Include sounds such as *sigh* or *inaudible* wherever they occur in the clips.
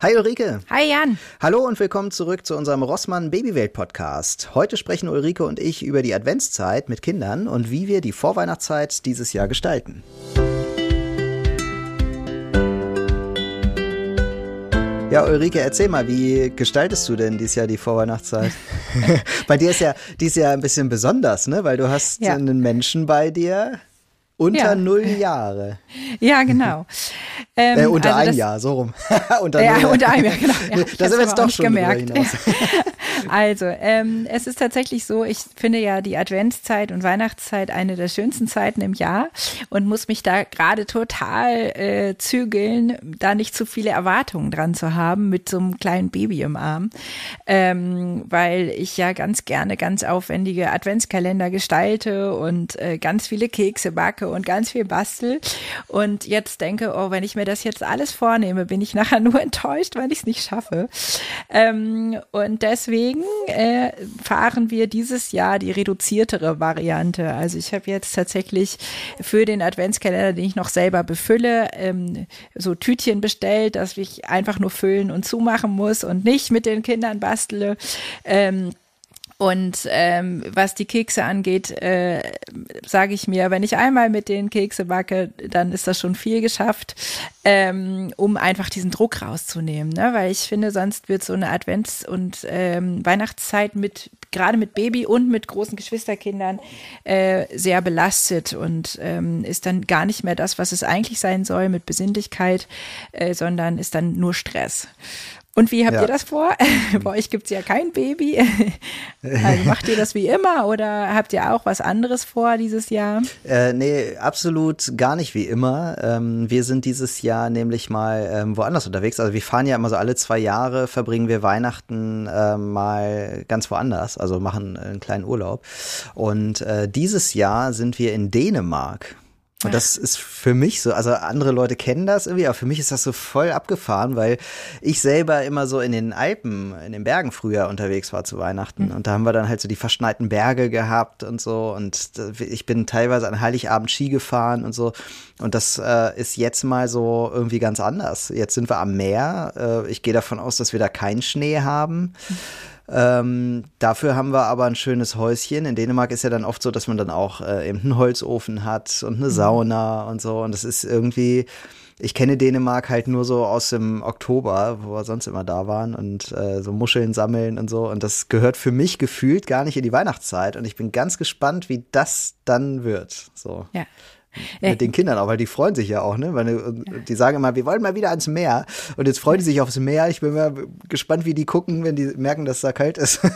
Hi Ulrike. Hi Jan. Hallo und willkommen zurück zu unserem Rossmann Babywelt Podcast. Heute sprechen Ulrike und ich über die Adventszeit mit Kindern und wie wir die Vorweihnachtszeit dieses Jahr gestalten. Ja, Ulrike, erzähl mal, wie gestaltest du denn dieses Jahr die Vorweihnachtszeit? *laughs* bei dir ist ja dieses Jahr ein bisschen besonders, ne? Weil du hast ja. einen Menschen bei dir, unter ja. null Jahre. Ja, genau. Ähm, äh, unter also ein das, Jahr, so rum. *laughs* unter ja, unter einem Jahr, *laughs* genau. Ja, da sind wir jetzt doch schon gemerkt. *laughs* also, ähm, es ist tatsächlich so, ich finde ja die Adventszeit und Weihnachtszeit eine der schönsten Zeiten im Jahr und muss mich da gerade total äh, zügeln, da nicht zu viele Erwartungen dran zu haben mit so einem kleinen Baby im Arm, ähm, weil ich ja ganz gerne ganz aufwendige Adventskalender gestalte und äh, ganz viele Kekse backe und ganz viel bastel und jetzt denke, oh, wenn ich mir das jetzt alles vornehme, bin ich nachher nur *laughs* enttäuscht, weil ich es nicht schaffe. Ähm, und deswegen äh, fahren wir dieses Jahr die reduziertere Variante. Also ich habe jetzt tatsächlich für den Adventskalender, den ich noch selber befülle, ähm, so Tütchen bestellt, dass ich einfach nur füllen und zumachen muss und nicht mit den Kindern bastle. Ähm, und ähm, was die Kekse angeht, äh, sage ich mir, wenn ich einmal mit den Kekse backe, dann ist das schon viel geschafft, ähm, um einfach diesen Druck rauszunehmen. Ne? Weil ich finde, sonst wird so eine Advents- und ähm, Weihnachtszeit mit gerade mit Baby und mit großen Geschwisterkindern äh, sehr belastet und ähm, ist dann gar nicht mehr das, was es eigentlich sein soll mit Besinnlichkeit, äh, sondern ist dann nur Stress. Und wie habt ja. ihr das vor? *laughs* Bei euch gibt es ja kein Baby. *laughs* also macht ihr das wie immer oder habt ihr auch was anderes vor dieses Jahr? Äh, nee, absolut gar nicht wie immer. Ähm, wir sind dieses Jahr nämlich mal ähm, woanders unterwegs. Also wir fahren ja immer so alle zwei Jahre, verbringen wir Weihnachten äh, mal ganz woanders, also machen einen kleinen Urlaub. Und äh, dieses Jahr sind wir in Dänemark. Und das ist für mich so, also andere Leute kennen das irgendwie, aber für mich ist das so voll abgefahren, weil ich selber immer so in den Alpen, in den Bergen früher unterwegs war zu Weihnachten. Mhm. Und da haben wir dann halt so die verschneiten Berge gehabt und so. Und ich bin teilweise an Heiligabend Ski gefahren und so. Und das äh, ist jetzt mal so irgendwie ganz anders. Jetzt sind wir am Meer. Äh, ich gehe davon aus, dass wir da keinen Schnee haben. Mhm. Ähm, dafür haben wir aber ein schönes Häuschen. In Dänemark ist ja dann oft so, dass man dann auch äh, eben einen Holzofen hat und eine mhm. Sauna und so. Und das ist irgendwie, ich kenne Dänemark halt nur so aus dem Oktober, wo wir sonst immer da waren und äh, so Muscheln sammeln und so. Und das gehört für mich gefühlt gar nicht in die Weihnachtszeit. Und ich bin ganz gespannt, wie das dann wird. So. Ja mit den Kindern auch, weil die freuen sich ja auch, ne? Weil die sagen immer, wir wollen mal wieder ans Meer. Und jetzt freuen die sich aufs Meer. Ich bin mal gespannt, wie die gucken, wenn die merken, dass da kalt ist. *laughs*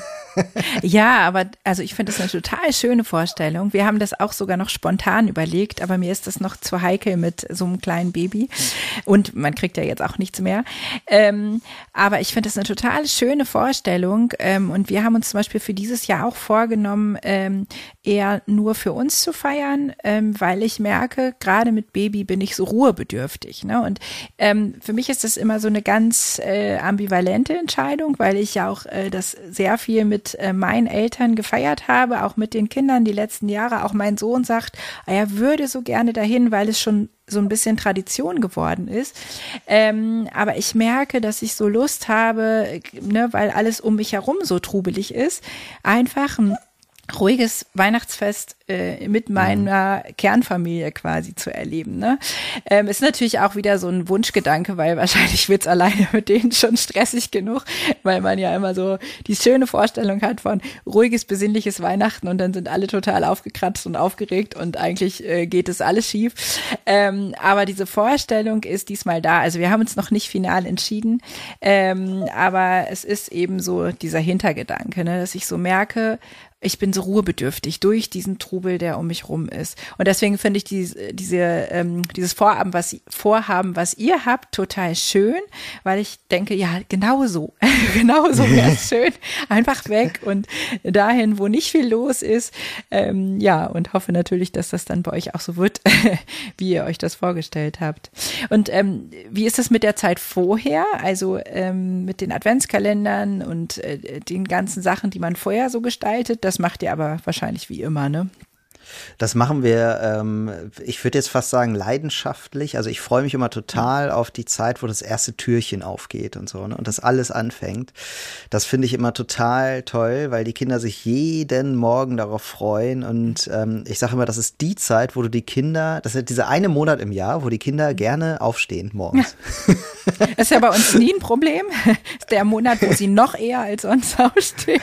ja, aber also ich finde das eine total schöne Vorstellung. Wir haben das auch sogar noch spontan überlegt, aber mir ist das noch zu heikel mit so einem kleinen Baby. Und man kriegt ja jetzt auch nichts mehr. Ähm, aber ich finde das eine total schöne Vorstellung. Ähm, und wir haben uns zum Beispiel für dieses Jahr auch vorgenommen, ähm, eher nur für uns zu feiern, ähm, weil ich merke, gerade mit Baby bin ich so ruhebedürftig. Ne? Und ähm, für mich ist das immer so eine ganz äh, ambivalente Entscheidung, weil ich ja auch äh, das sehr viel mit mit äh, meinen Eltern gefeiert habe, auch mit den Kindern die letzten Jahre. Auch mein Sohn sagt, er würde so gerne dahin, weil es schon so ein bisschen Tradition geworden ist. Ähm, aber ich merke, dass ich so Lust habe, ne, weil alles um mich herum so trubelig ist, einfach ein ruhiges Weihnachtsfest äh, mit meiner mhm. Kernfamilie quasi zu erleben. Ne? Ähm, ist natürlich auch wieder so ein Wunschgedanke, weil wahrscheinlich wird's alleine mit denen schon stressig genug, weil man ja immer so die schöne Vorstellung hat von ruhiges, besinnliches Weihnachten und dann sind alle total aufgekratzt und aufgeregt und eigentlich äh, geht es alles schief. Ähm, aber diese Vorstellung ist diesmal da. Also wir haben uns noch nicht final entschieden, ähm, aber es ist eben so dieser Hintergedanke, ne, dass ich so merke, ich bin so ruhebedürftig durch diesen Trubel, der um mich rum ist. Und deswegen finde ich diese, diese, ähm, dieses Vorhaben was, Vorhaben, was ihr habt, total schön, weil ich denke, ja, genau so, *laughs* genau so wäre es *laughs* schön. Einfach weg und dahin, wo nicht viel los ist. Ähm, ja, und hoffe natürlich, dass das dann bei euch auch so wird, *laughs* wie ihr euch das vorgestellt habt. Und ähm, wie ist das mit der Zeit vorher? Also ähm, mit den Adventskalendern und äh, den ganzen Sachen, die man vorher so gestaltet? Das macht ihr aber wahrscheinlich wie immer, ne? Das machen wir, ähm, ich würde jetzt fast sagen, leidenschaftlich. Also ich freue mich immer total auf die Zeit, wo das erste Türchen aufgeht und so, ne? Und das alles anfängt. Das finde ich immer total toll, weil die Kinder sich jeden Morgen darauf freuen. Und ähm, ich sage immer, das ist die Zeit, wo du die Kinder, das ist dieser eine Monat im Jahr, wo die Kinder gerne aufstehen morgens. Ja. Das ist ja bei uns nie ein Problem. *laughs* Das ist der Monat, wo sie noch eher als sonst *laughs* aufstehen.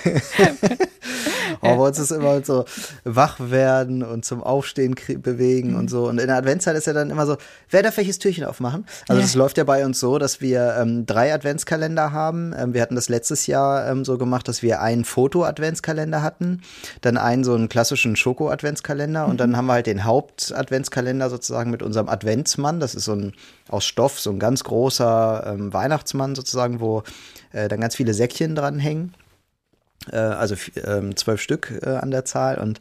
*laughs* uns ist *laughs* immer so wach werden und zum Aufstehen bewegen mhm. und so. Und in der Adventszeit ist ja dann immer so, wer darf welches Türchen aufmachen? Also es ja. läuft ja bei uns so, dass wir ähm, drei Adventskalender haben. Ähm, wir hatten das letztes Jahr ähm, so gemacht, dass wir einen Foto-Adventskalender hatten, dann einen so einen klassischen Schoko-Adventskalender mhm. und dann haben wir halt den Haupt-Adventskalender sozusagen mit unserem Adventsmann. Das ist so ein aus Stoff, so ein ganz großer ähm, Weihnachtsmann sozusagen, wo äh, dann ganz viele Säckchen dran hängen. Äh, also ähm, zwölf Stück äh, an der Zahl und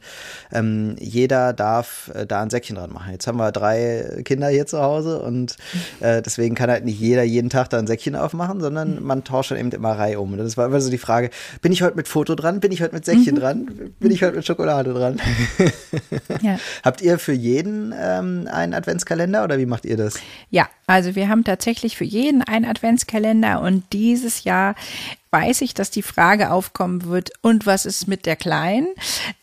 ähm, jeder darf äh, da ein Säckchen dran machen. Jetzt haben wir drei Kinder hier zu Hause und *laughs* äh, deswegen kann halt nicht jeder jeden Tag da ein Säckchen aufmachen, sondern man tauscht dann eben immer Reihe um. Und das war immer so die Frage, bin ich heute mit Foto dran, bin ich heute mit Säckchen mhm. dran, bin ich heute mit Schokolade dran? *laughs* ja. *laughs* Habt ihr für jeden ähm, einen Adventskalender oder wie macht ihr das? Ja, also wir haben tatsächlich für jeden einen Adventskalender und dieses Jahr weiß ich, dass die Frage aufkommen wird, und was ist mit der Kleinen?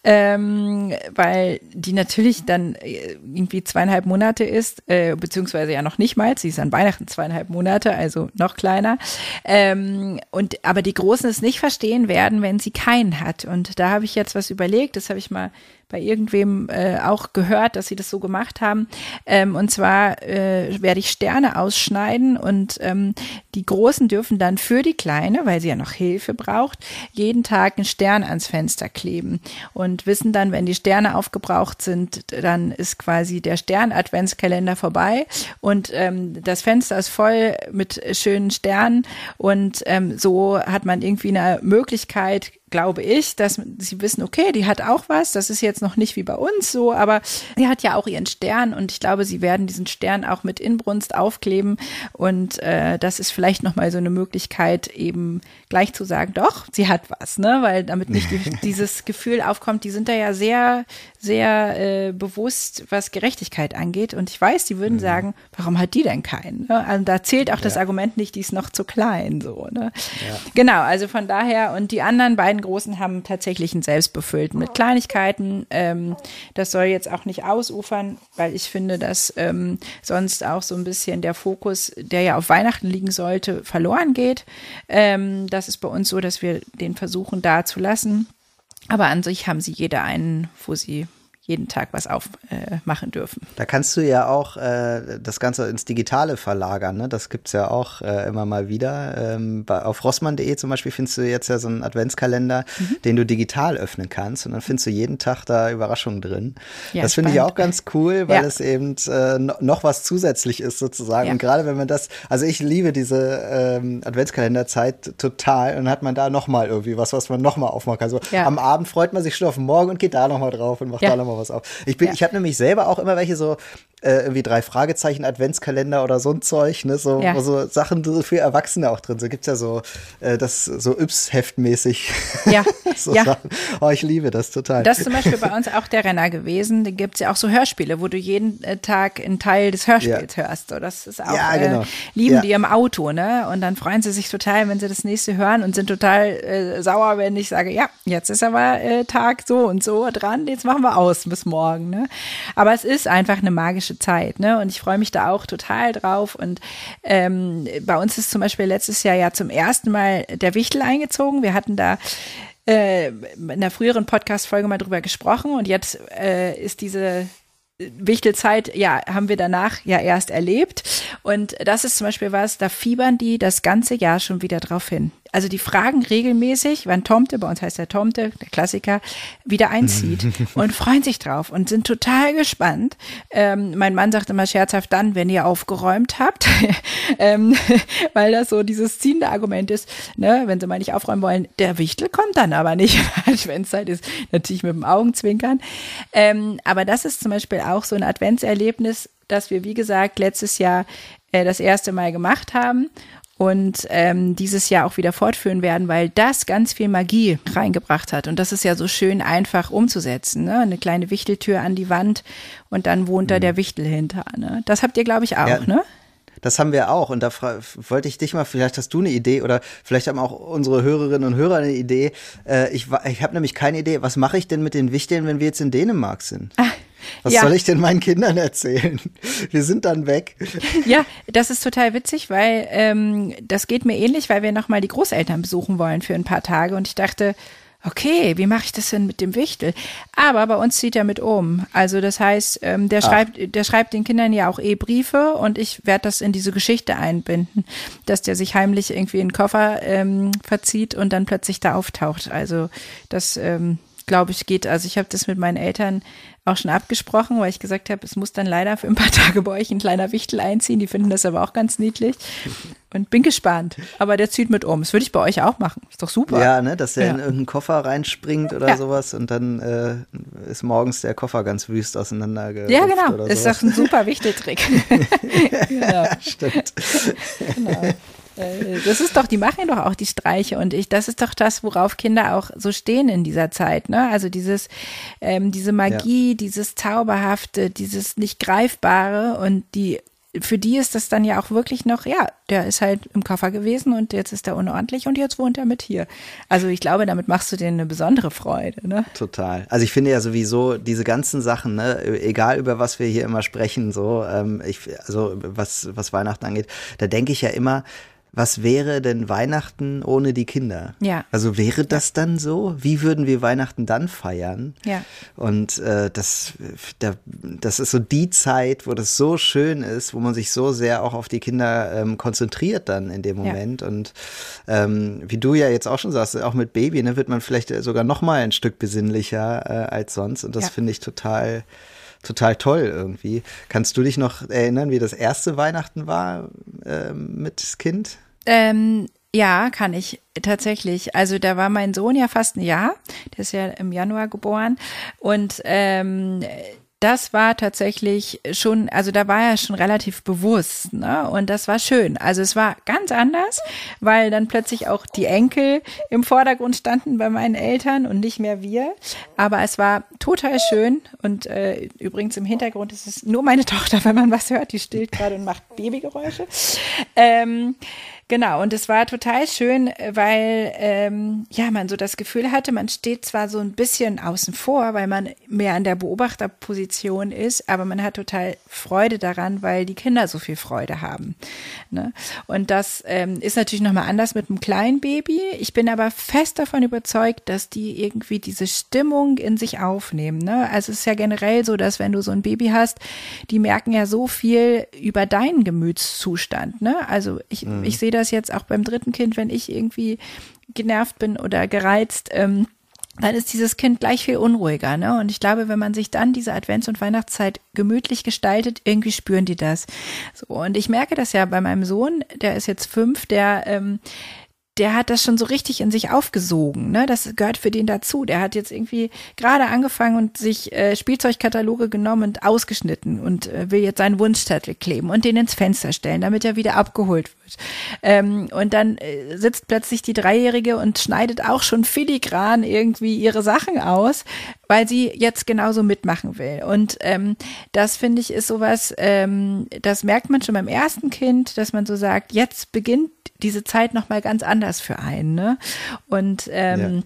Ähm, weil die natürlich dann äh, irgendwie zweieinhalb Monate ist, äh, beziehungsweise ja noch nicht mal, sie ist an Weihnachten zweieinhalb Monate, also noch kleiner. Ähm, und aber die Großen es nicht verstehen werden, wenn sie keinen hat. Und da habe ich jetzt was überlegt, das habe ich mal bei irgendwem äh, auch gehört, dass sie das so gemacht haben. Ähm, und zwar äh, werde ich Sterne ausschneiden und ähm, die Großen dürfen dann für die Kleine, weil sie ja noch Hilfe braucht, jeden Tag einen Stern ans Fenster kleben. Und wissen dann, wenn die Sterne aufgebraucht sind, dann ist quasi der Stern-Adventskalender vorbei. Und ähm, das Fenster ist voll mit schönen Sternen. Und ähm, so hat man irgendwie eine Möglichkeit, glaube ich, dass sie wissen, okay, die hat auch was. Das ist jetzt noch nicht wie bei uns so, aber sie hat ja auch ihren Stern und ich glaube, sie werden diesen Stern auch mit Inbrunst aufkleben und äh, das ist vielleicht noch mal so eine Möglichkeit, eben gleich zu sagen, doch, sie hat was, ne, weil damit nicht die, *laughs* dieses Gefühl aufkommt. Die sind da ja sehr, sehr äh, bewusst, was Gerechtigkeit angeht und ich weiß, die würden mhm. sagen, warum hat die denn keinen? Ne? Also da zählt auch ja. das Argument nicht, die ist noch zu klein, so. Ne? Ja. Genau, also von daher und die anderen beiden Großen haben tatsächlich einen selbstbefüllten mit Kleinigkeiten. Ähm, das soll jetzt auch nicht ausufern, weil ich finde, dass ähm, sonst auch so ein bisschen der Fokus, der ja auf Weihnachten liegen sollte, verloren geht. Ähm, das ist bei uns so, dass wir den versuchen da zu lassen. Aber an sich haben sie jeder einen, wo sie jeden Tag was aufmachen äh, dürfen. Da kannst du ja auch äh, das Ganze ins Digitale verlagern. Ne? Das gibt's ja auch äh, immer mal wieder. Ähm, bei, auf rossmann.de zum Beispiel findest du jetzt ja so einen Adventskalender, mhm. den du digital öffnen kannst. Und dann findest du jeden Tag da Überraschungen drin. Ja, das finde ich auch ganz cool, weil ja. es eben äh, noch was zusätzlich ist sozusagen. Ja. Und gerade wenn man das, also ich liebe diese ähm, Adventskalenderzeit total. Und dann hat man da nochmal irgendwie was, was man nochmal aufmachen kann. Also am Abend freut man sich schon auf den Morgen und geht da nochmal drauf und macht da nochmal was auf. Ich bin, ja. ich habe nämlich selber auch immer welche so äh, irgendwie drei Fragezeichen Adventskalender oder so ein Zeug, ne, so, ja. wo so Sachen für Erwachsene auch drin sind. Gibt's ja so äh, das so Yps-Heftmäßig. Ja. *laughs* so ja. Sachen. Oh, ich liebe das total. Das ist zum Beispiel bei uns auch der Renner gewesen. Da gibt's ja auch so Hörspiele, wo du jeden äh, Tag einen Teil des Hörspiels ja. hörst. So, das ist auch ja, genau. äh, lieben die im Auto, ne? Und dann freuen sie sich total, wenn sie das nächste hören und sind total äh, sauer, wenn ich sage, ja, jetzt ist aber äh, Tag so und so dran, jetzt machen wir aus bis morgen. Ne? Aber es ist einfach eine magische Zeit, ne? Und ich freue mich da auch total drauf. Und ähm, bei uns ist zum Beispiel letztes Jahr ja zum ersten Mal der Wichtel eingezogen. Wir hatten da äh, in einer früheren Podcast-Folge mal drüber gesprochen und jetzt äh, ist diese Wichtelzeit, ja, haben wir danach ja erst erlebt. Und das ist zum Beispiel was, da fiebern die das ganze Jahr schon wieder drauf hin. Also die fragen regelmäßig, wann Tomte, bei uns heißt der Tomte, der Klassiker, wieder einzieht *laughs* und freuen sich drauf und sind total gespannt. Ähm, mein Mann sagt immer scherzhaft dann, wenn ihr aufgeräumt habt, *laughs* ähm, *laughs* weil das so dieses ziehende Argument ist, ne, wenn sie mal nicht aufräumen wollen, der Wichtel kommt dann aber nicht, wenn es Zeit ist, natürlich mit dem Augenzwinkern. Ähm, aber das ist zum Beispiel auch so ein Adventserlebnis, das wir, wie gesagt, letztes Jahr äh, das erste Mal gemacht haben und ähm, dieses Jahr auch wieder fortführen werden, weil das ganz viel Magie reingebracht hat. Und das ist ja so schön einfach umzusetzen. Ne? Eine kleine Wichteltür an die Wand und dann wohnt da mhm. der Wichtel hinter. Ne? Das habt ihr, glaube ich, auch, ja. ne? Das haben wir auch. Und da wollte ich dich mal, vielleicht hast du eine Idee oder vielleicht haben auch unsere Hörerinnen und Hörer eine Idee. Äh, ich ich habe nämlich keine Idee. Was mache ich denn mit den Wichteln, wenn wir jetzt in Dänemark sind? Ah. Was ja. soll ich denn meinen Kindern erzählen? Wir sind dann weg. Ja, das ist total witzig, weil ähm, das geht mir ähnlich, weil wir nochmal die Großeltern besuchen wollen für ein paar Tage. Und ich dachte, okay, wie mache ich das denn mit dem Wichtel? Aber bei uns zieht er mit um. Also das heißt, ähm, der, schreibt, der schreibt den Kindern ja auch eh Briefe und ich werde das in diese Geschichte einbinden, dass der sich heimlich irgendwie in den Koffer ähm, verzieht und dann plötzlich da auftaucht. Also das ähm, glaube ich, geht. Also ich habe das mit meinen Eltern auch schon abgesprochen, weil ich gesagt habe, es muss dann leider für ein paar *laughs* Tage bei euch ein kleiner Wichtel einziehen. Die finden das aber auch ganz niedlich. Und bin gespannt. Aber der zieht mit um. Das würde ich bei euch auch machen. Ist doch super. Ja, ne, dass er ja. in irgendeinen Koffer reinspringt oder ja. sowas und dann äh, ist morgens der Koffer ganz wüst auseinander. Ja, genau. Ist doch ein super Wichteltrick. *laughs* *laughs* genau. Stimmt. genau. Äh, das ist doch, die machen doch auch die Streiche und ich, das ist doch das, worauf Kinder auch so stehen in dieser Zeit, ne? Also dieses, ähm, diese Magie, ja. dieses Zauberhafte, dieses nicht Greifbare und die, für die ist das dann ja auch wirklich noch, ja, der ist halt im Koffer gewesen und jetzt ist er unordentlich und jetzt wohnt er mit hier. Also ich glaube, damit machst du denen eine besondere Freude, ne? Total. Also ich finde ja sowieso diese ganzen Sachen, ne, egal über was wir hier immer sprechen, so, ähm, ich, also was, was Weihnachten angeht, da denke ich ja immer, was wäre denn Weihnachten ohne die Kinder? Ja. Also wäre das dann so? Wie würden wir Weihnachten dann feiern? Ja. Und äh, das, da, das ist so die Zeit, wo das so schön ist, wo man sich so sehr auch auf die Kinder ähm, konzentriert dann in dem Moment. Ja. Und ähm, wie du ja jetzt auch schon sagst, auch mit Baby, ne, wird man vielleicht sogar noch mal ein Stück besinnlicher äh, als sonst. Und das ja. finde ich total total toll irgendwie. Kannst du dich noch erinnern, wie das erste Weihnachten war äh, mit Kind? Ähm, ja, kann ich tatsächlich. Also da war mein Sohn ja fast ein Jahr. Der ist ja im Januar geboren. Und ähm, das war tatsächlich schon, also da war er schon relativ bewusst, ne? Und das war schön. Also es war ganz anders, weil dann plötzlich auch die Enkel im Vordergrund standen bei meinen Eltern und nicht mehr wir. Aber es war total schön und äh, übrigens im Hintergrund ist es nur meine Tochter, wenn man was hört, die stillt gerade und macht Babygeräusche. Ähm, Genau, und es war total schön, weil ähm, ja man so das Gefühl hatte, man steht zwar so ein bisschen außen vor, weil man mehr an der Beobachterposition ist, aber man hat total Freude daran, weil die Kinder so viel Freude haben. Ne? Und das ähm, ist natürlich nochmal anders mit einem kleinen Baby. Ich bin aber fest davon überzeugt, dass die irgendwie diese Stimmung in sich aufnehmen. Ne? Also es ist ja generell so, dass wenn du so ein Baby hast, die merken ja so viel über deinen Gemütszustand. Ne? Also ich, mhm. ich sehe das jetzt auch beim dritten Kind, wenn ich irgendwie genervt bin oder gereizt, ähm, dann ist dieses Kind gleich viel unruhiger. Ne? Und ich glaube, wenn man sich dann diese Advents- und Weihnachtszeit gemütlich gestaltet, irgendwie spüren die das. So, und ich merke das ja bei meinem Sohn, der ist jetzt fünf, der ähm, der hat das schon so richtig in sich aufgesogen. Ne? Das gehört für den dazu. Der hat jetzt irgendwie gerade angefangen und sich äh, Spielzeugkataloge genommen und ausgeschnitten und äh, will jetzt seinen Wunschzettel kleben und den ins Fenster stellen, damit er wieder abgeholt wird. Ähm, und dann äh, sitzt plötzlich die Dreijährige und schneidet auch schon filigran irgendwie ihre Sachen aus, weil sie jetzt genauso mitmachen will. Und ähm, das finde ich ist sowas, ähm, das merkt man schon beim ersten Kind, dass man so sagt, jetzt beginnt diese Zeit nochmal ganz anders für einen. Ne? Und ähm, ja.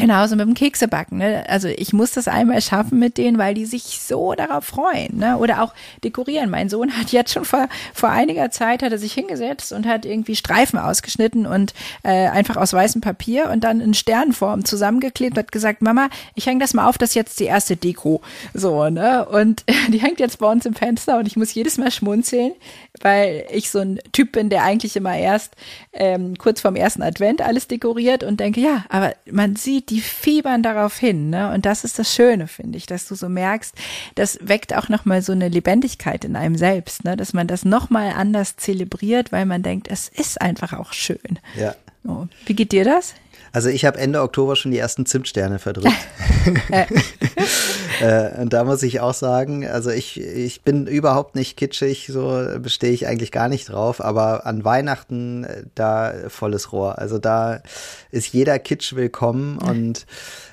Genauso mit dem Keksebacken. Ne? Also ich muss das einmal schaffen mit denen, weil die sich so darauf freuen. Ne? Oder auch dekorieren. Mein Sohn hat jetzt schon vor, vor einiger Zeit hat er sich hingesetzt und hat irgendwie Streifen ausgeschnitten und äh, einfach aus weißem Papier und dann in Sternform zusammengeklebt und hat gesagt, Mama, ich hänge das mal auf, das ist jetzt die erste Deko. So, ne? Und *laughs* die hängt jetzt bei uns im Fenster und ich muss jedes Mal schmunzeln, weil ich so ein Typ bin, der eigentlich immer erst ähm, kurz vorm ersten Advent alles dekoriert und denke, ja, aber man sieht die fiebern darauf hin, ne? Und das ist das Schöne, finde ich, dass du so merkst, das weckt auch nochmal so eine Lebendigkeit in einem selbst, ne? Dass man das nochmal anders zelebriert, weil man denkt, es ist einfach auch schön. Ja. Oh. Wie geht dir das? Also ich habe Ende Oktober schon die ersten Zimtsterne verdrückt. *laughs* äh, und da muss ich auch sagen, also ich, ich bin überhaupt nicht kitschig, so bestehe ich eigentlich gar nicht drauf, aber an Weihnachten äh, da volles Rohr. Also da ist jeder Kitsch willkommen *laughs* und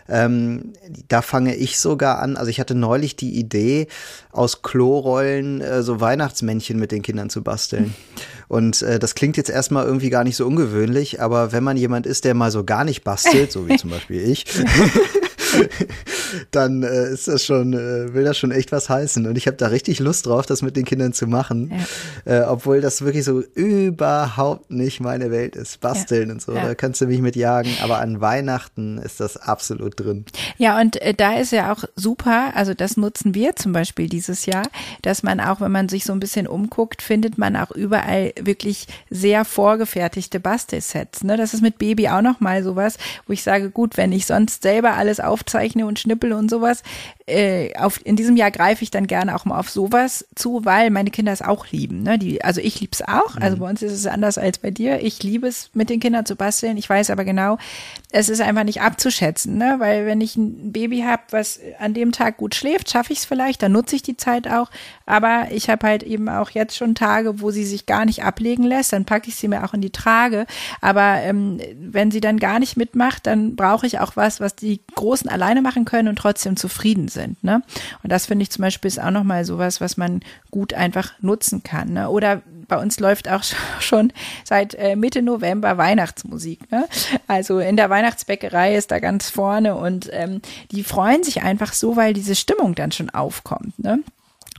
ähm, da fange ich sogar an. Also ich hatte neulich die Idee, aus Klorollen äh, so Weihnachtsmännchen mit den Kindern zu basteln. *laughs* Und äh, das klingt jetzt erstmal irgendwie gar nicht so ungewöhnlich, aber wenn man jemand ist, der mal so gar nicht bastelt, so wie *laughs* zum Beispiel ich, *laughs* *laughs* dann äh, ist das schon, äh, will das schon echt was heißen. Und ich habe da richtig Lust drauf, das mit den Kindern zu machen. Ja. Äh, obwohl das wirklich so überhaupt nicht meine Welt ist. Basteln ja. und so. Ja. Da kannst du mich mit jagen. Aber an Weihnachten ist das absolut drin. Ja, und äh, da ist ja auch super, also das nutzen wir zum Beispiel dieses Jahr, dass man auch, wenn man sich so ein bisschen umguckt, findet man auch überall wirklich sehr vorgefertigte Bastelsets. Ne? Das ist mit Baby auch nochmal sowas, wo ich sage, gut, wenn ich sonst selber alles auf aufzeichne und schnippel und sowas. Äh, auf, in diesem Jahr greife ich dann gerne auch mal auf sowas zu, weil meine Kinder es auch lieben. Ne? Die, also ich liebe es auch. Also mhm. Also bei uns ist es anders als bei dir. Ich liebe es, mit den Kindern zu basteln. Ich weiß aber genau, es ist einfach nicht abzuschätzen, ne? weil wenn ich ein Baby habe, was an dem Tag gut schläft, schaffe ich es vielleicht, dann nutze ich die Zeit auch. Aber ich habe halt eben auch jetzt schon Tage, wo sie sich gar nicht ablegen lässt, dann packe ich sie mir auch in die Trage. Aber ähm, wenn sie dann gar nicht mitmacht, dann brauche ich auch was, was die Großen alleine machen können und trotzdem zufrieden sind. Ne? Und das finde ich zum Beispiel ist auch nochmal sowas, was man gut einfach nutzen kann. Ne? Oder bei uns läuft auch *laughs* schon seit äh, Mitte November Weihnachtsmusik. Ne? Also in der Weihnachtsbäckerei ist da ganz vorne und ähm, die freuen sich einfach so, weil diese Stimmung dann schon aufkommt. Ne?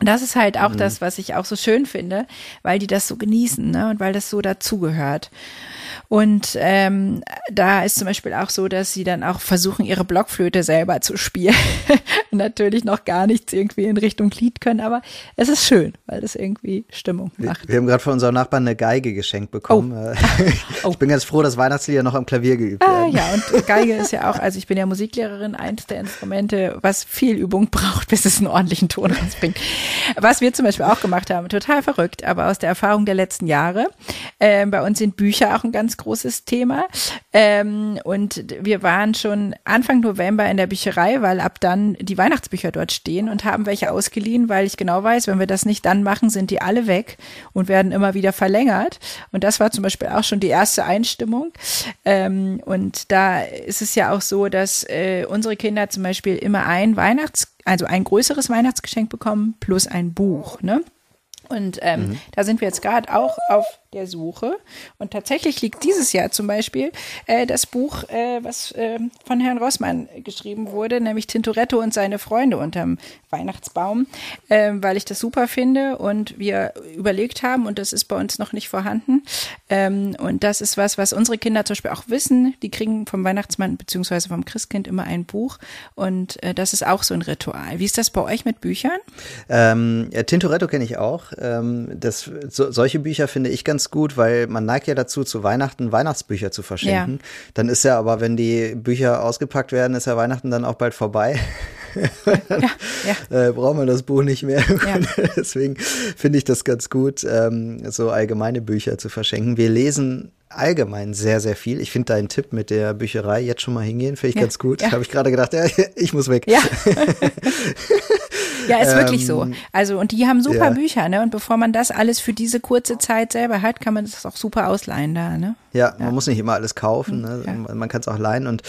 Das ist halt auch mhm. das, was ich auch so schön finde, weil die das so genießen ne? und weil das so dazugehört. Und ähm, da ist zum Beispiel auch so, dass sie dann auch versuchen, ihre Blockflöte selber zu spielen. *laughs* Natürlich noch gar nichts irgendwie in Richtung Lied können, aber es ist schön, weil das irgendwie Stimmung macht. Wir, wir haben gerade von unserem Nachbarn eine Geige geschenkt bekommen. Oh. oh. *laughs* *laughs* Ich bin ganz froh, dass Weihnachtslieder noch am Klavier geübt ah, werden. Ja, und Geige ist ja auch, also ich bin ja Musiklehrerin, eins der Instrumente, was viel Übung braucht, bis es einen ordentlichen Ton rausbringt. Was wir zum Beispiel auch gemacht haben, total verrückt, aber aus der Erfahrung der letzten Jahre. Äh, bei uns sind Bücher auch ein ganz großes Thema. Ähm, und wir waren schon Anfang November in der Bücherei, weil ab dann die Weihnachtsbücher dort stehen und haben welche ausgeliehen, weil ich genau weiß, wenn wir das nicht dann machen, sind die alle weg und werden immer wieder verlängert. Und das war zum Beispiel auch schon die erste Einstimmung. Ähm, und da ist es ja auch so, dass äh, unsere Kinder zum Beispiel immer ein Weihnachts also ein größeres Weihnachtsgeschenk bekommen plus ein Buch. Ne? Und ähm, mhm. da sind wir jetzt gerade auch auf der Suche. Und tatsächlich liegt dieses Jahr zum Beispiel äh, das Buch, äh, was äh, von Herrn Rossmann geschrieben wurde, nämlich Tintoretto und seine Freunde unterm Weihnachtsbaum, äh, weil ich das super finde und wir überlegt haben, und das ist bei uns noch nicht vorhanden. Ähm, und das ist was, was unsere Kinder zum Beispiel auch wissen. Die kriegen vom Weihnachtsmann beziehungsweise vom Christkind immer ein Buch. Und äh, das ist auch so ein Ritual. Wie ist das bei euch mit Büchern? Ähm, ja, Tintoretto kenne ich auch. Ähm, das, so, solche Bücher finde ich ganz gut, weil man neigt ja dazu, zu Weihnachten Weihnachtsbücher zu verschenken. Ja. Dann ist ja aber, wenn die Bücher ausgepackt werden, ist ja Weihnachten dann auch bald vorbei. *laughs* ja, ja. *laughs* Äh, braucht man das Buch nicht mehr. Ja. *laughs* Deswegen finde ich das ganz gut, ähm, so allgemeine Bücher zu verschenken. Wir lesen allgemein sehr, sehr viel. Ich finde deinen Tipp mit der Bücherei jetzt schon mal hingehen, finde ich ja, ganz gut. Ja. Habe ich gerade gedacht, ja, *laughs* ich muss weg. Ja. *laughs* Ja, ist ähm, wirklich so. Ähm, also, und die haben super ja. Bücher, ne? Und bevor man das alles für diese kurze Zeit selber hat, kann man das auch super ausleihen da, ne? Ja, man muss nicht immer alles kaufen, ne? Ja. man, man kann es auch leihen. Und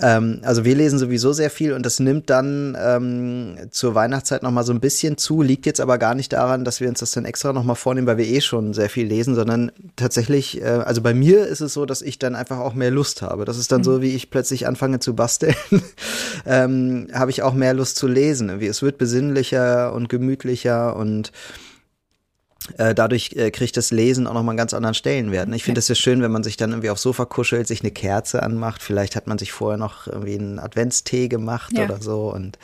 ähm, also wir lesen sowieso sehr viel und das nimmt dann ähm, zur Weihnachtszeit nochmal so ein bisschen zu, liegt jetzt aber gar nicht daran, dass wir uns das dann extra nochmal vornehmen, weil wir eh schon sehr viel lesen, sondern tatsächlich, äh, also bei mir ist es so, dass ich dann einfach auch mehr Lust habe. Das ist dann mhm. so, wie ich plötzlich anfange zu basteln, *laughs* ähm, habe ich auch mehr Lust zu lesen. Wie es wird besinnlich besinnlicher und gemütlicher und äh, dadurch äh, kriegt das Lesen auch nochmal einen ganz anderen Stellenwert. Ne? Ich finde es ja schön, wenn man sich dann irgendwie aufs Sofa kuschelt, sich eine Kerze anmacht. Vielleicht hat man sich vorher noch irgendwie einen Adventstee gemacht ja. oder so und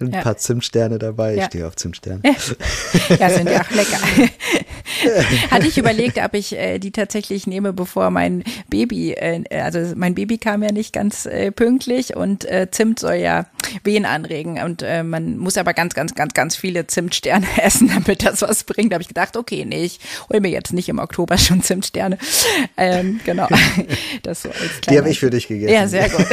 Ein ja. paar Zimtsterne dabei. Ja. Ich stehe auf Zimtsterne. Ja, sind ja auch *laughs* lecker. *laughs* Hatte ich überlegt, ob ich äh, die tatsächlich nehme, bevor mein Baby, äh, also mein Baby kam ja nicht ganz äh, pünktlich und äh, Zimt soll ja Wehen anregen und äh, man muss aber ganz, ganz, ganz, ganz viele Zimtsterne *laughs* essen, damit das was bringt. Da habe ich gedacht, okay, nee, ich hole mir jetzt nicht im Oktober schon Zimtsterne. Ähm, genau. Das so als die habe ich für dich gegessen. Ja, sehr gut.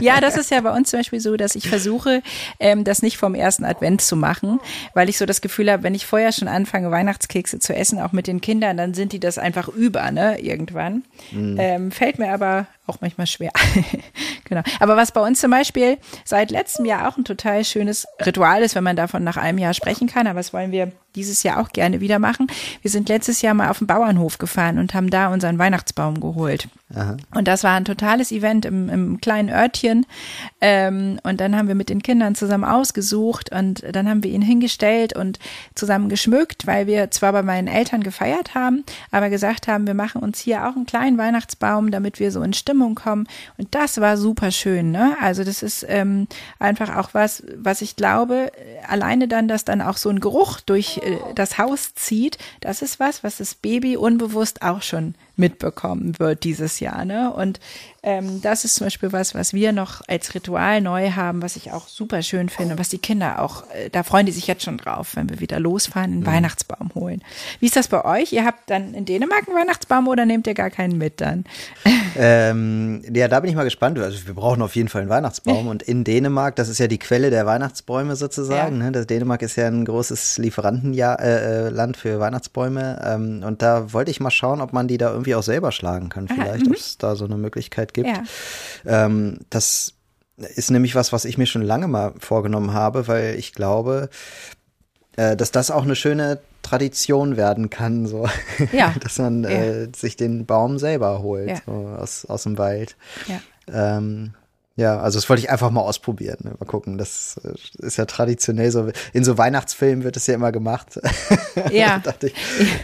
ja, das ist ja bei uns zum Beispiel so, dass ich versuche, ähm, das nicht vom ersten Advent zu machen, weil ich so das Gefühl habe, wenn ich vorher schon anfange, Weihnachtskekse zu essen, auch mit den Kindern, dann sind die das einfach über, ne, irgendwann. Mhm. Ähm, fällt mir aber auch manchmal schwer. *laughs* genau. Aber was bei uns zum Beispiel seit letztem Jahr auch ein total schönes Ritual ist, wenn man davon nach einem Jahr sprechen kann, aber das wollen wir dieses Jahr auch gerne wieder machen. Wir sind letztes Jahr mal auf den Bauernhof gefahren und haben da unseren Weihnachtsbaum geholt. Aha. Und das war ein totales Event im, im kleinen Örtchen. Ähm, und dann haben wir mit den Kindern zusammen ausgesucht und dann haben wir ihn hingestellt und zusammen geschmückt, weil wir zwar bei meinen Eltern gefeiert haben, aber gesagt haben, wir machen uns hier auch einen kleinen Weihnachtsbaum, damit wir so in Stimmung kommen. Und das war super schön. Ne? Also das ist ähm, einfach auch was, was ich glaube, alleine dann, dass dann auch so ein Geruch durch äh, das Haus zieht, das ist was, was das Baby unbewusst auch schon mitbekommen wird dieses Jahr. Ne? Und ähm, das ist zum Beispiel was, was wir noch als Ritual neu haben, was ich auch super schön finde, was die Kinder auch, äh, da freuen die sich jetzt schon drauf, wenn wir wieder losfahren, einen mhm. Weihnachtsbaum holen. Wie ist das bei euch? Ihr habt dann in Dänemark einen Weihnachtsbaum oder nehmt ihr gar keinen mit dann? *laughs* Ähm, ja, da bin ich mal gespannt. Also wir brauchen auf jeden Fall einen Weihnachtsbaum. *laughs* Und in Dänemark, das ist ja die Quelle der Weihnachtsbäume sozusagen. Ja. Ne? Das Dänemark ist ja ein großes Lieferantenland äh, äh für Weihnachtsbäume. Ähm, und da wollte ich mal schauen, ob man die da irgendwie auch selber schlagen kann. Vielleicht, ob es da so eine Möglichkeit gibt. Ja. Ähm, das ist nämlich was, was ich mir schon lange mal vorgenommen habe, weil ich glaube, äh, dass das auch eine schöne Tradition werden kann, so. Ja. *laughs* dass man ja. äh, sich den Baum selber holt, so aus, aus dem Wald. Ja. Ähm, ja, also das wollte ich einfach mal ausprobieren. Ne? Mal gucken. Das äh, ist ja traditionell so. In so Weihnachtsfilmen wird es ja immer gemacht. Ja. *laughs* da dachte ich,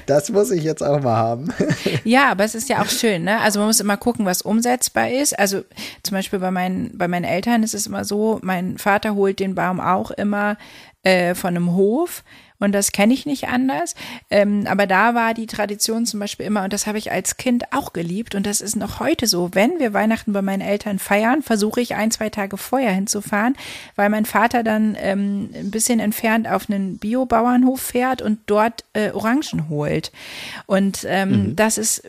das muss ich jetzt auch mal haben. *laughs* ja, aber es ist ja auch schön, ne? Also man muss immer gucken, was umsetzbar ist. Also zum Beispiel bei meinen, bei meinen Eltern ist es immer so, mein Vater holt den Baum auch immer äh, von einem Hof und das kenne ich nicht anders. Ähm, aber da war die Tradition zum Beispiel immer, und das habe ich als Kind auch geliebt, und das ist noch heute so, wenn wir Weihnachten bei meinen Eltern feiern, versuche ich ein, zwei Tage vorher hinzufahren, weil mein Vater dann ähm, ein bisschen entfernt auf einen Biobauernhof fährt und dort äh, Orangen holt. Und ähm, mhm. das ist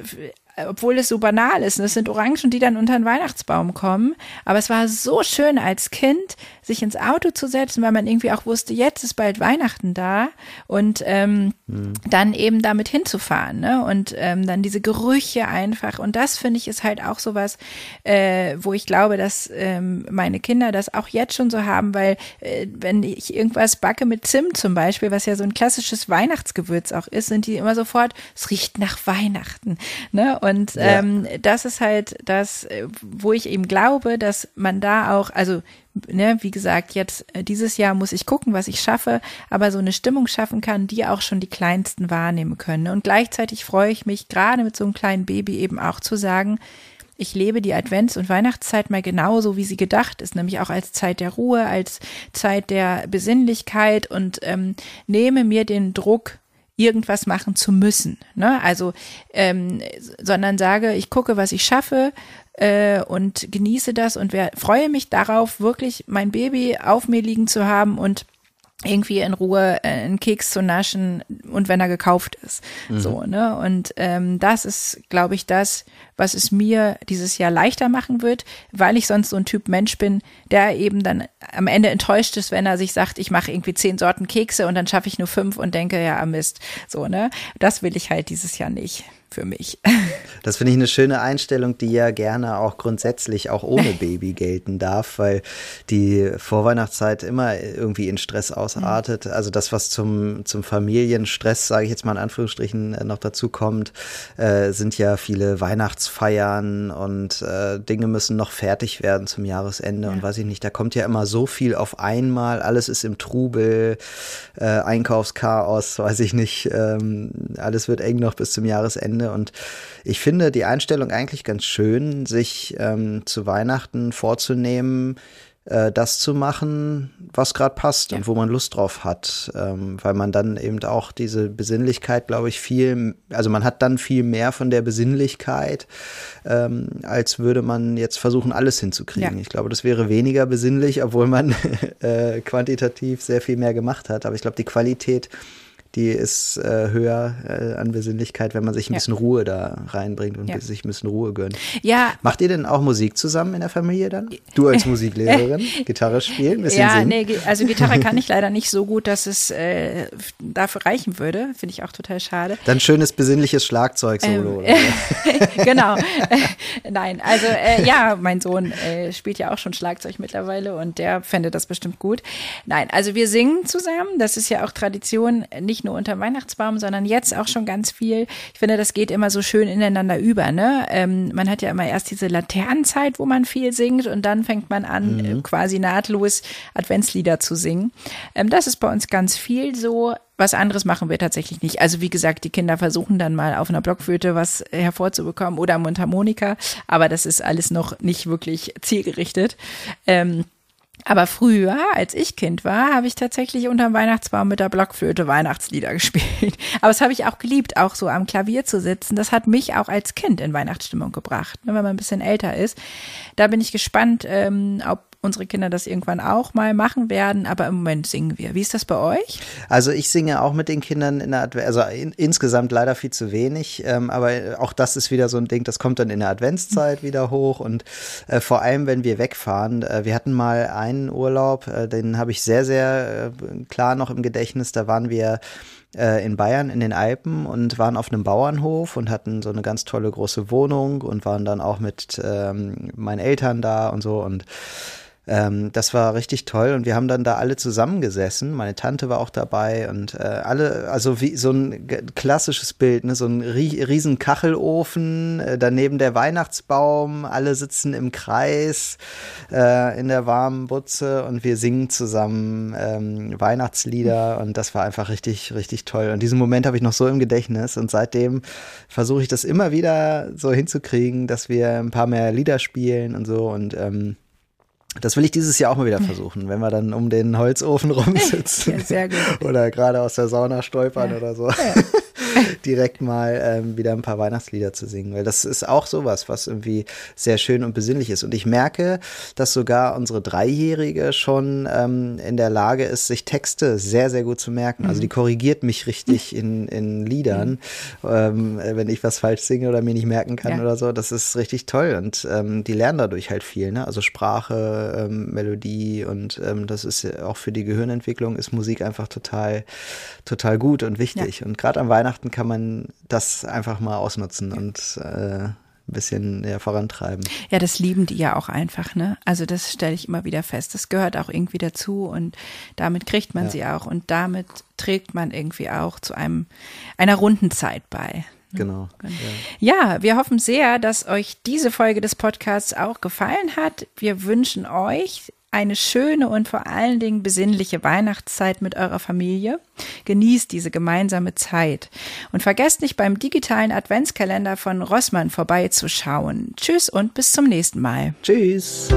obwohl es so banal ist. Und das sind Orangen, die dann unter den Weihnachtsbaum kommen. Aber es war so schön als Kind, sich ins Auto zu setzen, weil man irgendwie auch wusste, jetzt ist bald Weihnachten da und ähm, mhm. dann eben damit hinzufahren. Ne? Und ähm, dann diese Gerüche einfach. Und das finde ich ist halt auch sowas, äh, wo ich glaube, dass ähm, meine Kinder das auch jetzt schon so haben, weil äh, wenn ich irgendwas backe mit Zimt zum Beispiel, was ja so ein klassisches Weihnachtsgewürz auch ist, sind die immer sofort, es riecht nach Weihnachten. Ne? Und ja. ähm, das ist halt das, äh, wo ich eben glaube, dass man da auch, also ne, wie gesagt, jetzt äh, dieses Jahr muss ich gucken, was ich schaffe, aber so eine Stimmung schaffen kann, die auch schon die Kleinsten wahrnehmen können. Und gleichzeitig freue ich mich, gerade mit so einem kleinen Baby eben auch zu sagen, ich lebe die Advents- und Weihnachtszeit mal genauso, wie sie gedacht ist, nämlich auch als Zeit der Ruhe, als Zeit der Besinnlichkeit und ähm, nehme mir den Druck irgendwas machen zu müssen. Ne? Also, ähm, sondern sage, ich gucke, was ich schaffe äh, und genieße das und wer, freue mich darauf, wirklich mein Baby auf mir liegen zu haben und irgendwie in Ruhe äh, einen Keks zu naschen und wenn er gekauft ist. Mhm. So, ne? Und ähm, das ist, glaube ich, das, was es mir dieses Jahr leichter machen wird, weil ich sonst so ein Typ Mensch bin, der eben dann am Ende enttäuscht ist, wenn er sich sagt, ich mache irgendwie zehn Sorten Kekse und dann schaffe ich nur fünf und denke, ja, Mist. So, ne? Das will ich halt dieses Jahr nicht für mich. Das finde ich eine schöne Einstellung, die ja gerne auch grundsätzlich auch ohne *laughs* Baby gelten darf, weil die Vorweihnachtszeit immer irgendwie in Stress ausartet. Mhm. Also das, was zum, zum Familienstress, sage ich jetzt mal in Anführungsstrichen, äh, noch dazu kommt, äh, sind ja viele Weihnachtsfeiern und äh, Dinge müssen noch fertig werden zum Jahresende ja. und weiß ich nicht, da kommt ja immer so viel auf einmal, alles ist im Trubel, äh, Einkaufschaos, weiß ich nicht, ähm, alles wird eng noch bis zum Jahresende Ende. Und ich finde die Einstellung eigentlich ganz schön, sich ähm, zu Weihnachten vorzunehmen, äh, das zu machen, was gerade passt ja. und wo man Lust drauf hat, ähm, weil man dann eben auch diese Besinnlichkeit, glaube ich, viel, also man hat dann viel mehr von der Besinnlichkeit, ähm, als würde man jetzt versuchen, alles hinzukriegen. Ja. Ich glaube, das wäre weniger besinnlich, obwohl man *laughs* äh, quantitativ sehr viel mehr gemacht hat. Aber ich glaube, die Qualität die ist äh, höher äh, an Besinnlichkeit, wenn man sich ein ja. bisschen Ruhe da reinbringt und ja. sich ein bisschen Ruhe gönnt. Ja. Macht ihr denn auch Musik zusammen in der Familie dann? Du als *laughs* Musiklehrerin, Gitarre spielen, ein bisschen ja, singen? nee, also Gitarre kann ich leider nicht so gut, dass es äh, dafür reichen würde. Finde ich auch total schade. Dann schönes besinnliches Schlagzeug-Solo. Ähm, *laughs* genau. *laughs* Nein, also äh, ja, mein Sohn äh, spielt ja auch schon Schlagzeug mittlerweile und der fände das bestimmt gut. Nein, also wir singen zusammen. Das ist ja auch Tradition, nicht nicht nur unter Weihnachtsbaum, sondern jetzt auch schon ganz viel. Ich finde, das geht immer so schön ineinander über. Ne? Ähm, man hat ja immer erst diese Laternenzeit, wo man viel singt und dann fängt man an, mhm. quasi nahtlos Adventslieder zu singen. Ähm, das ist bei uns ganz viel so. Was anderes machen wir tatsächlich nicht. Also wie gesagt, die Kinder versuchen dann mal auf einer Blockflöte was hervorzubekommen oder Mundharmonika, aber das ist alles noch nicht wirklich zielgerichtet. Ähm, aber früher, als ich Kind war, habe ich tatsächlich unterm Weihnachtsbaum mit der Blockflöte Weihnachtslieder *laughs* gespielt. Aber das habe ich auch geliebt, auch so am Klavier zu sitzen. Das hat mich auch als Kind in Weihnachtsstimmung gebracht, ne, wenn man ein bisschen älter ist. Da bin ich gespannt, ähm, ob unsere Kinder das irgendwann auch mal machen werden, aber im Moment singen wir. Wie ist das bei euch? Also ich singe auch mit den Kindern in der Advent, also in, insgesamt leider viel zu wenig, ähm, aber auch das ist wieder so ein Ding, das kommt dann in der Adventszeit *laughs* wieder hoch und äh, vor allem, wenn wir wegfahren. Äh, wir hatten mal einen Urlaub, äh, den habe ich sehr, sehr äh, klar noch im Gedächtnis, da waren wir äh, in Bayern in den Alpen und waren auf einem Bauernhof und hatten so eine ganz tolle große Wohnung und waren dann auch mit ähm, meinen Eltern da und so und ähm, das war richtig toll und wir haben dann da alle zusammengesessen. Meine Tante war auch dabei und äh, alle, also wie so ein klassisches Bild, ne? so ein riesen Kachelofen, äh, daneben der Weihnachtsbaum, alle sitzen im Kreis äh, in der warmen Butze und wir singen zusammen ähm, Weihnachtslieder und das war einfach richtig, richtig toll. Und diesen Moment habe ich noch so im Gedächtnis und seitdem versuche ich das immer wieder so hinzukriegen, dass wir ein paar mehr Lieder spielen und so und ähm, das will ich dieses Jahr auch mal wieder versuchen, wenn wir dann um den Holzofen *laughs* rumsitzen. Ja, sehr gut. oder gerade aus der Sauna stolpern ja. oder so. Ja. *laughs* direkt mal ähm, wieder ein paar Weihnachtslieder zu singen, weil das ist auch sowas, was irgendwie sehr schön und besinnlich ist. Und ich merke, dass sogar unsere Dreijährige schon ähm, in der Lage ist, sich Texte sehr, sehr gut zu merken. Also die mhm. korrigiert mich richtig in, in Liedern, mhm. ähm, wenn ich was falsch singe oder mir nicht merken kann ja. oder so. Das ist richtig toll und ähm, die lernen dadurch halt viel. Ne? Also Sprache, ähm, Melodie und ähm, das ist auch für die Gehirnentwicklung ist Musik einfach total, total gut und wichtig. Ja. Und gerade an Weihnachten Weihnachten kann man das einfach mal ausnutzen und äh, ein bisschen ja, vorantreiben. Ja, das lieben die ja auch einfach, ne? Also das stelle ich immer wieder fest. Das gehört auch irgendwie dazu und damit kriegt man ja. sie auch und damit trägt man irgendwie auch zu einem einer runden Zeit bei. Ne? Genau. Ja. ja, wir hoffen sehr, dass euch diese Folge des Podcasts auch gefallen hat. Wir wünschen euch eine schöne und vor allen Dingen besinnliche Weihnachtszeit mit eurer Familie. Genießt diese gemeinsame Zeit. Und vergesst nicht beim digitalen Adventskalender von Rossmann vorbeizuschauen. Tschüss und bis zum nächsten Mal. Tschüss.